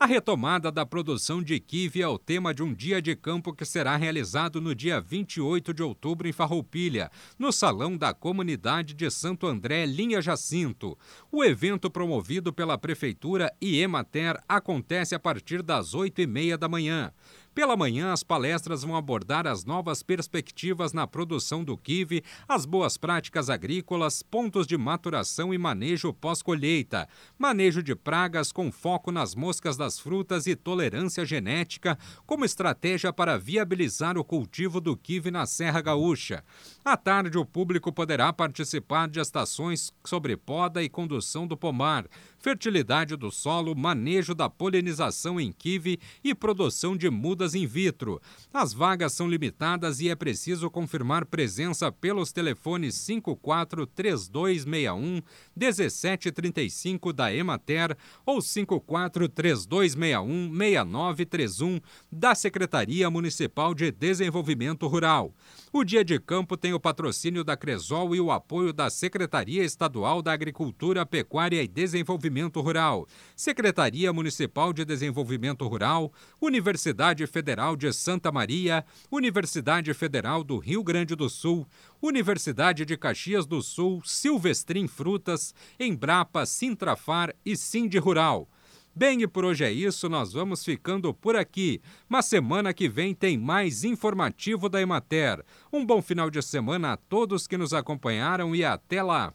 A retomada da produção de kiwi é o tema de um dia de campo que será realizado no dia 28 de outubro em Farroupilha, no Salão da Comunidade de Santo André, Linha Jacinto. O evento promovido pela Prefeitura e Emater acontece a partir das 8 e meia da manhã. Pela manhã, as palestras vão abordar as novas perspectivas na produção do kiwi, as boas práticas agrícolas, pontos de maturação e manejo pós-colheita, manejo de pragas com foco nas moscas das frutas e tolerância genética como estratégia para viabilizar o cultivo do kiwi na Serra Gaúcha. À tarde, o público poderá participar de estações sobre poda e condução do pomar, fertilidade do solo, manejo da polinização em kiwi e produção de mudas in vitro. As vagas são limitadas e é preciso confirmar presença pelos telefones 543261 1735 da Emater ou 543261 6931 da Secretaria Municipal de Desenvolvimento Rural. O Dia de Campo tem o patrocínio da Cresol e o apoio da Secretaria Estadual da Agricultura, Pecuária e Desenvolvimento Rural, Secretaria Municipal de Desenvolvimento Rural, Universidade Federal de Santa Maria, Universidade Federal do Rio Grande do Sul, Universidade de Caxias do Sul, Silvestrim Frutas, Embrapa, Sintrafar e Sindi Rural. Bem, e por hoje é isso, nós vamos ficando por aqui. Mas semana que vem tem mais informativo da Emater. Um bom final de semana a todos que nos acompanharam e até lá!